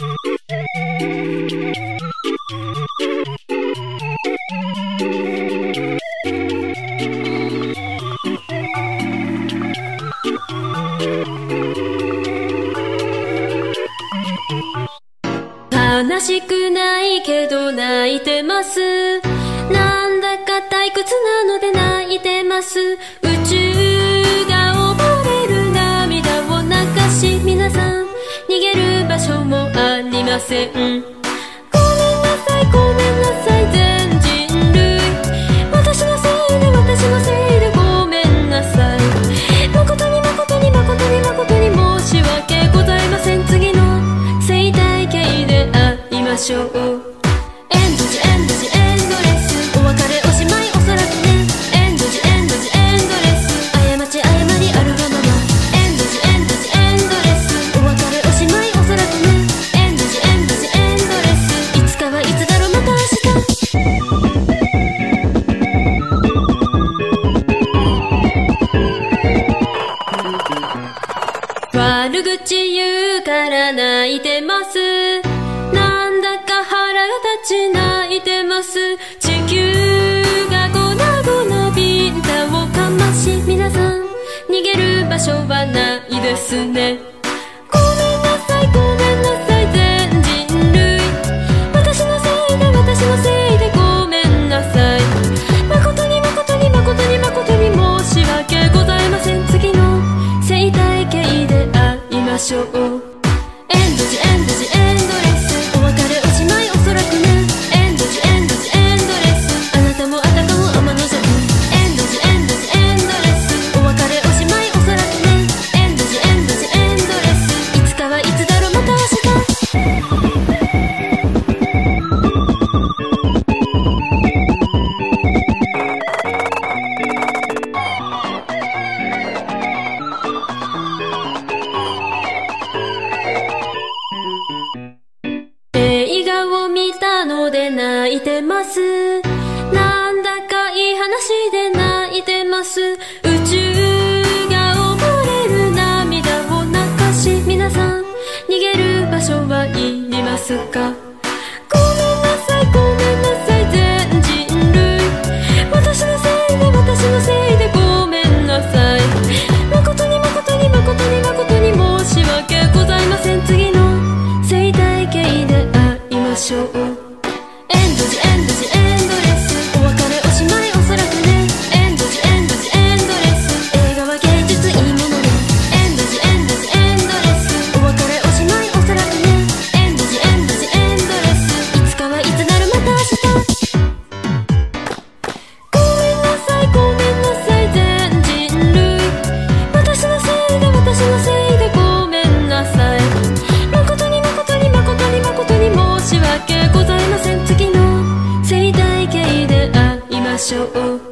悲しくないけど泣いてます。なんだか退屈なので泣いてます。ません。ごめんなさいごめんなさい全人類。私のせいで私のせいでごめんなさい。誠に誠に誠に誠に申し訳ございません。次の生態系で会いましょう。エンドジエンド。ジから泣いてます。なんだか腹が立ち泣いてます。地球が粉々ビンタをかまし皆さん逃げる場所はないですね。ごめんなさいごめんなさい全人類。私のせいで私のせいでごめんなさい。誠に誠に誠に誠に申し訳ございません。次の生態系で会いましょう。泣いてます。なんだかいい話で泣いてます。宇宙が溺れる涙を流し皆さん逃げる場所はいりますか？会